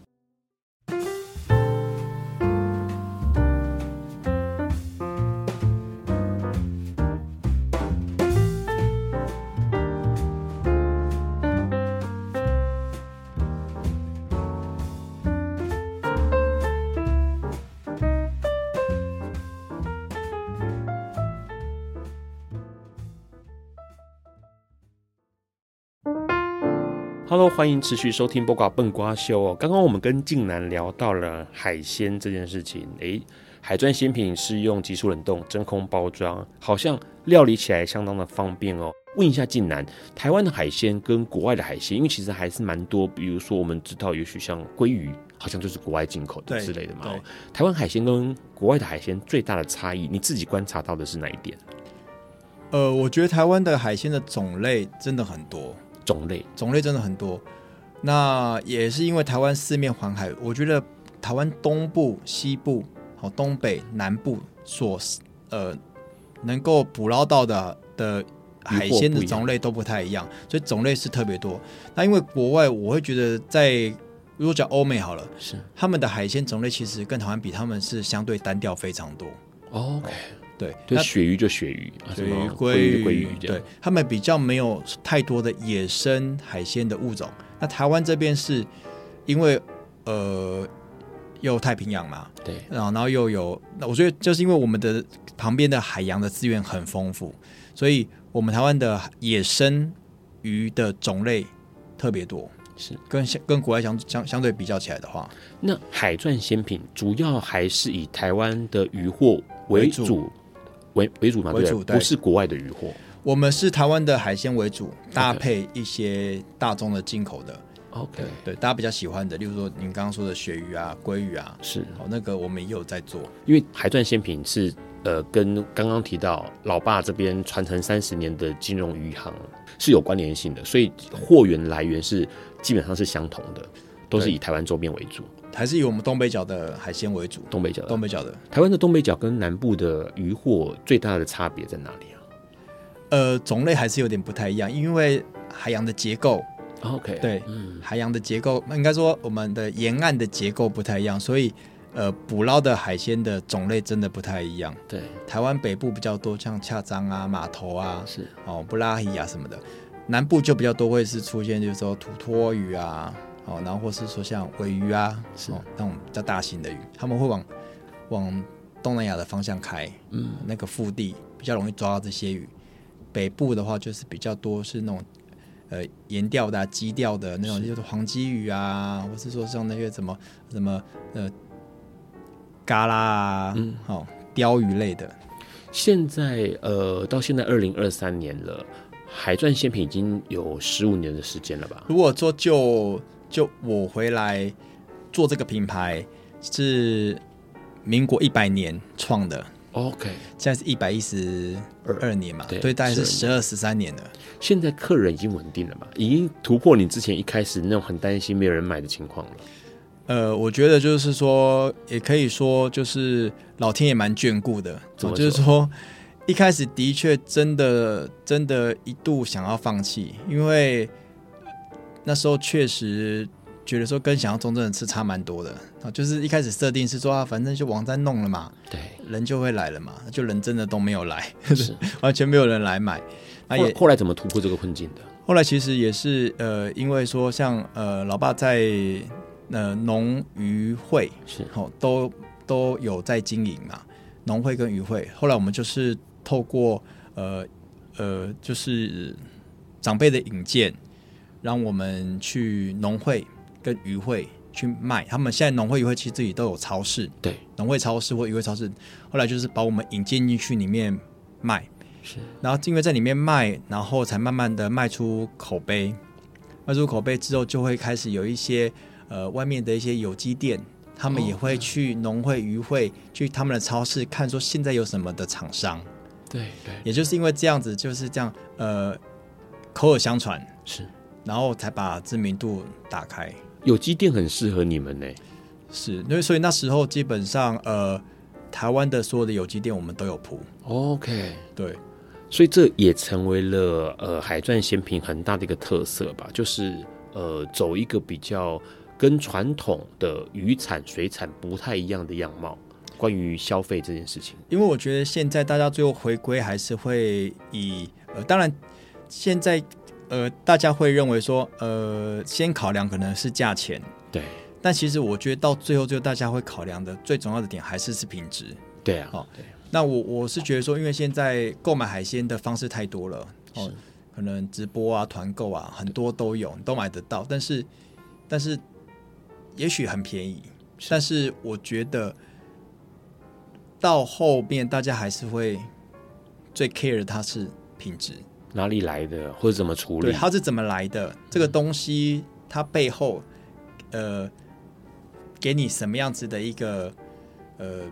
欢迎持续收听《播瓜笨瓜秀》哦。刚刚我们跟静南聊到了海鲜这件事情，诶，海赚鲜品是用急速冷冻、真空包装，好像料理起来相当的方便哦。问一下晋南，台湾的海鲜跟国外的海鲜，因为其实还是蛮多，比如说我们知道，也许像鲑鱼，好像就是国外进口的之类的嘛。台湾海鲜跟国外的海鲜最大的差异，你自己观察到的是哪一点？呃，我觉得台湾的海鲜的种类真的很多。种类种类真的很多，那也是因为台湾四面环海，我觉得台湾东部、西部、好东北、南部所呃能够捕捞到的的海鲜的种类都不太一样，所以种类是特别多。那因为国外，我会觉得在如果讲欧美好了，是他们的海鲜种类其实跟台湾比，他们是相对单调非常多。OK。对，就鳕鱼就鳕鱼，鳕鱼、鲑鱼、鲑鱼，对，他们比较没有太多的野生海鲜的物种。那台湾这边是因为呃，又太平洋嘛，对，然后然后又有，那我觉得就是因为我们的旁边的海洋的资源很丰富，所以我们台湾的野生鱼的种类特别多。是跟相跟国外相相相对比较起来的话，那海钻鲜品主要还是以台湾的渔获为主，为为主嘛？为主对，不是国外的渔获。我们是台湾的海鲜为主，搭配一些大宗的进口的。OK，对，大家比较喜欢的，例如说您刚刚说的鳕鱼啊、鲑鱼啊，是哦，那个我们也有在做。因为海钻鲜品是呃，跟刚刚提到老爸这边传承三十年的金融鱼行是有关联性的，所以货源来源是基本上是相同的，都是以台湾周边为主，还是以我们东北角的海鲜为主？东北角的，东北角的台湾的东北角跟南部的渔获最大的差别在哪里啊？呃，种类还是有点不太一样，因为海洋的结构。OK，对，嗯，海洋的结构，应该说我们的沿岸的结构不太一样，所以呃，捕捞的海鲜的种类真的不太一样。对，台湾北部比较多，像恰章啊、码头啊，是哦，布拉伊啊什么的。南部就比较多，会是出现就是说土托鱼啊，哦，然后或是说像尾鱼啊，是哦，那种比较大型的鱼，他们会往往东南亚的方向开，嗯，那个腹地比较容易抓到这些鱼。北部的话就是比较多是那种。呃，盐钓的、啊、基钓的那种，就是黄鲫鱼啊，或是说像那些什么什么呃，嘎啦啊，嗯，好、哦，鯛鱼类的。现在呃，到现在二零二三年了，海钻鲜品已经有十五年的时间了吧？如果说就就我回来做这个品牌是民国一百年创的。OK，现在是一百一十二年嘛，对，所以大概是十二十三年了。现在客人已经稳定了嘛，已经突破你之前一开始那种很担心没有人买的情况了。呃，我觉得就是说，也可以说就是老天也蛮眷顾的，就是说一开始的确真的真的一度想要放弃，因为那时候确实。觉得说跟想象中真的是差蛮多的啊，就是一开始设定是说啊，反正就网站弄了嘛，对，人就会来了嘛，就人真的都没有来，是 完全没有人来买。那也后来怎么突破这个困境的？后来其实也是呃，因为说像呃，老爸在呃农渔会是哦，都都有在经营嘛，农会跟渔会。后来我们就是透过呃呃，就是长辈的引荐，让我们去农会。跟渔会去卖，他们现在农会、渔会其实自己都有超市，对，农会超市或渔会超市，后来就是把我们引进进去里面卖，是，然后因为在里面卖，然后才慢慢的卖出口碑，卖出口碑之后，就会开始有一些呃外面的一些有机店，他们也会去农会、渔会去他们的超市看，说现在有什么的厂商，对对，也就是因为这样子，就是这样，呃，口耳相传。是，然后才把知名度打开。有机店很适合你们呢？是，因为所以那时候基本上，呃，台湾的所有的有机店我们都有铺。OK，对，所以这也成为了呃海钻鲜品很大的一个特色吧，就是呃走一个比较跟传统的渔产水产不太一样的样貌。关于消费这件事情，因为我觉得现在大家最后回归还是会以呃，当然现在。呃，大家会认为说，呃，先考量可能是价钱，对。但其实我觉得到最后，就大家会考量的最重要的点还是是品质，对啊。哦，对。那我我是觉得说，因为现在购买海鲜的方式太多了，哦，可能直播啊、团购啊，很多都有，都买得到。但是，但是，也许很便宜，但是我觉得到后面大家还是会最 care 的它是品质。哪里来的，或者怎么处理？对，它是怎么来的？这个东西它背后，呃，给你什么样子的一个呃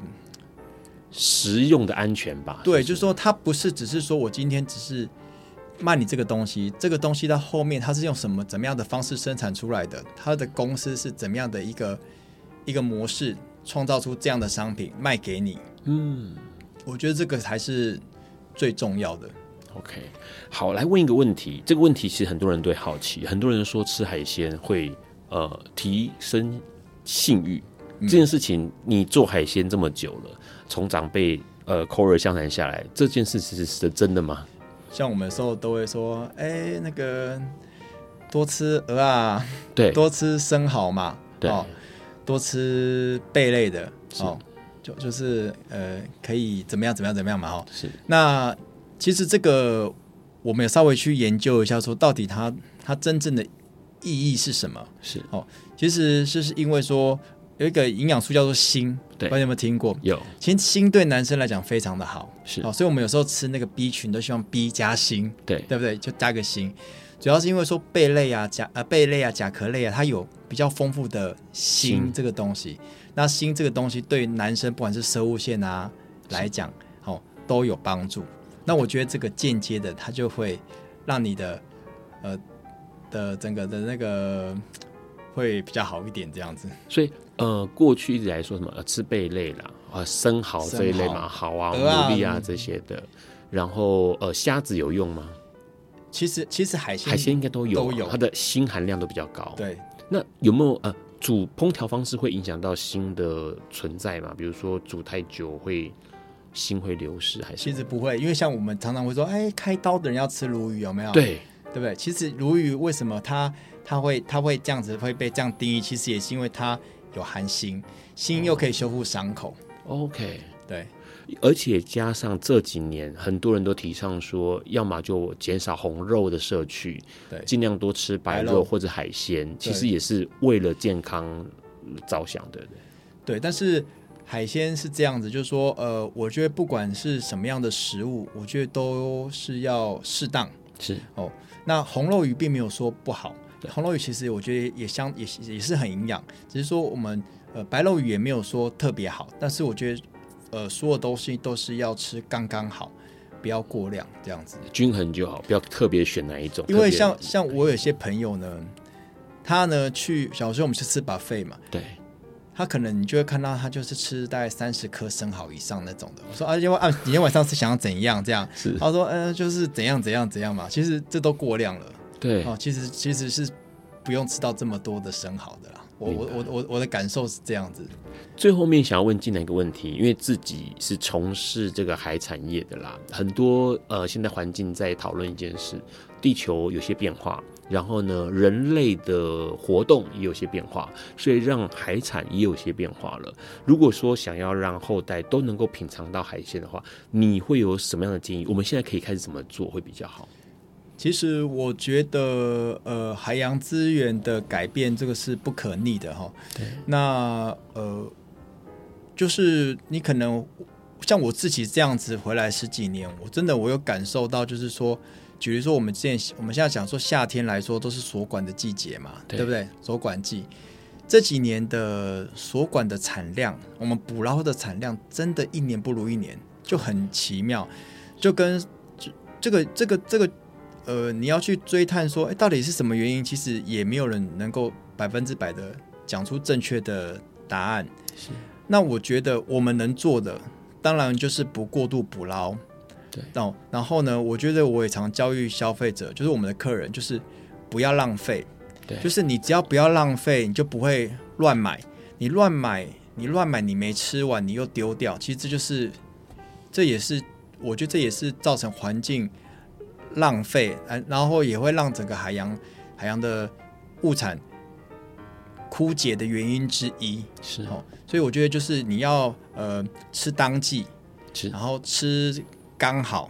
实用的安全吧？对，就是说它不是只是说我今天只是卖你这个东西，这个东西到后面它是用什么怎么样的方式生产出来的？它的公司是怎么样的一个一个模式创造出这样的商品卖给你？嗯，我觉得这个才是最重要的。OK，好，来问一个问题。这个问题其实很多人都好奇，很多人说吃海鲜会呃提升性欲。嗯、这件事情，你做海鲜这么久了，从长辈呃口耳相传下来，这件事其实是真的吗？像我们有时候都会说，哎，那个多吃鹅啊，对，多吃生蚝嘛，对，哦、多吃贝类的，哦，就就是呃可以怎么样怎么样怎么样嘛，哦，是那。其实这个我们也稍微去研究一下，说到底它它真正的意义是什么？是哦，其实是因为说有一个营养素叫做锌，对，不知道你有没有听过？有，其实锌对男生来讲非常的好，是哦，所以我们有时候吃那个 B 群都希望 B 加锌，对，对不对？就加个锌，主要是因为说贝类啊、甲呃贝类啊、甲壳类啊，它有比较丰富的锌这个东西。那锌这个东西对男生不管是生物线啊来讲，哦都有帮助。那我觉得这个间接的，它就会让你的呃的整个的那个会比较好一点，这样子。所以呃，过去一直来说什么呃吃贝类啦，啊生蚝这一类嘛，蚝啊、牡蛎啊这些的。然后呃，虾子有用吗？其实其实海鲜海鲜应该都有，都有，它的锌含量都比较高。对，那有没有呃？煮烹调方式会影响到锌的存在嘛？比如说煮太久会锌会流失，还是？其实不会，因为像我们常常会说，哎，开刀的人要吃鲈鱼，有没有？对，对不对？其实鲈鱼为什么它它会它会这样子会被这样定义？其实也是因为它有含锌，锌又可以修复伤口。哦、OK，对。而且加上这几年，很多人都提倡说，要么就减少红肉的摄取，对，尽量多吃白肉或者海鲜。其实也是为了健康着想的。对，但是海鲜是这样子，就是说，呃，我觉得不管是什么样的食物，我觉得都是要适当。是哦，那红肉鱼并没有说不好，红肉鱼其实我觉得也相也也是很营养，只是说我们呃白肉鱼也没有说特别好，但是我觉得。呃，所有东西都是要吃刚刚好，不要过量，这样子均衡就好，不要特别选哪一种。因为像像我有些朋友呢，他呢去小时候我们去吃 buffet 嘛，对，他可能你就会看到他就是吃大概三十颗生蚝以上那种的。我说啊，因为啊，今天晚上是想要怎样这样？是，他说呃，就是怎样怎样怎样嘛。其实这都过量了。对，哦，其实其实是不用吃到这么多的生蚝的啦。我我我我我的感受是这样子。最后面想要问进来一个问题，因为自己是从事这个海产业的啦，很多呃现在环境在讨论一件事，地球有些变化，然后呢人类的活动也有些变化，所以让海产也有些变化了。如果说想要让后代都能够品尝到海鲜的话，你会有什么样的建议？我们现在可以开始怎么做会比较好？其实我觉得，呃，海洋资源的改变，这个是不可逆的哈。对。那呃，就是你可能像我自己这样子回来十几年，我真的我有感受到，就是说，比如说我们之前我们现在讲说夏天来说都是锁管的季节嘛，对，对不对？锁管季这几年的锁管的产量，我们捕捞的产量真的一年不如一年，就很奇妙，就跟这这个这个这个。呃，你要去追探说，哎，到底是什么原因？其实也没有人能够百分之百的讲出正确的答案。是，那我觉得我们能做的，当然就是不过度捕捞。对，然然后呢，我觉得我也常教育消费者，就是我们的客人，就是不要浪费。对，就是你只要不要浪费，你就不会乱买。你乱买，你乱买，你没吃完，你又丢掉。其实这就是，这也是，我觉得这也是造成环境。浪费，然后也会让整个海洋海洋的物产枯竭的原因之一。是哦，所以我觉得就是你要呃吃当季，是，然后吃刚好，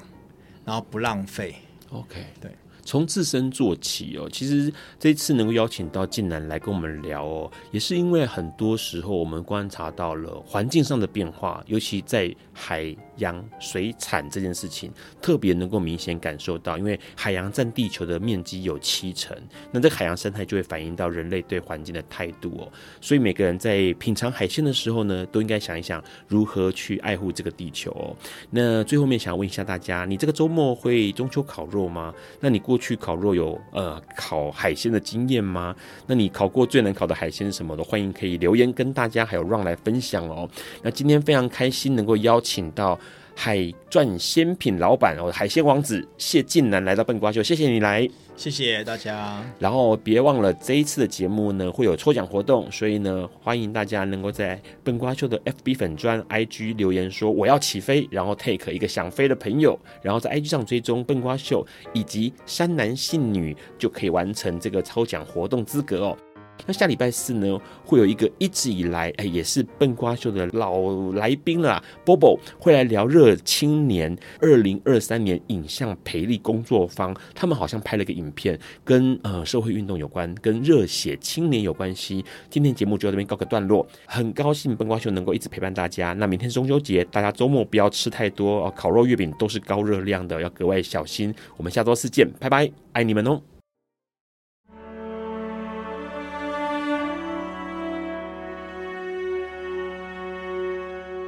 然后不浪费。OK，对。从自身做起哦，其实这次能够邀请到静南来跟我们聊哦，也是因为很多时候我们观察到了环境上的变化，尤其在海洋水产这件事情，特别能够明显感受到，因为海洋占地球的面积有七成，那这海洋生态就会反映到人类对环境的态度哦。所以每个人在品尝海鲜的时候呢，都应该想一想如何去爱护这个地球哦。那最后面想问一下大家，你这个周末会中秋烤肉吗？那你过去烤肉有呃烤海鲜的经验吗？那你烤过最难烤的海鲜是什么的？欢迎可以留言跟大家还有让来分享哦。那今天非常开心能够邀请到海钻鲜品老板哦，海鲜王子谢晋南来到笨瓜秀，谢谢你来，谢谢大家。然后别忘了这一次的节目呢会有抽奖活动，所以呢欢迎大家能够在笨瓜秀的 FB 粉专 IG 留言说我要起飞，然后 take 一个想飞的朋友，然后在 IG 上追踪笨瓜秀以及山男信女就可以完成这个抽奖活动资格哦。那下礼拜四呢，会有一个一直以来哎也是笨瓜秀的老来宾了，Bobo 会来聊热青年二零二三年影像培力工作坊，他们好像拍了个影片，跟呃社会运动有关，跟热血青年有关系。今天节目就到这边告个段落，很高兴笨瓜秀能够一直陪伴大家。那明天中秋节，大家周末不要吃太多哦，烤肉、月饼都是高热量的，要格外小心。我们下周四见，拜拜，爱你们哦。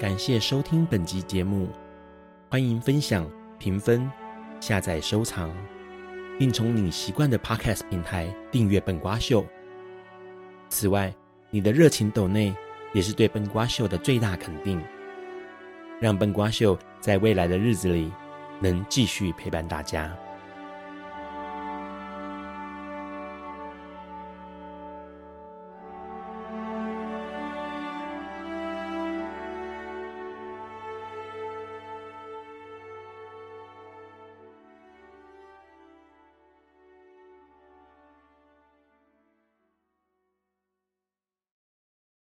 感谢收听本集节目，欢迎分享、评分、下载、收藏，并从你习惯的 Podcast 平台订阅笨瓜秀。此外，你的热情抖内也是对笨瓜秀的最大肯定，让笨瓜秀在未来的日子里能继续陪伴大家。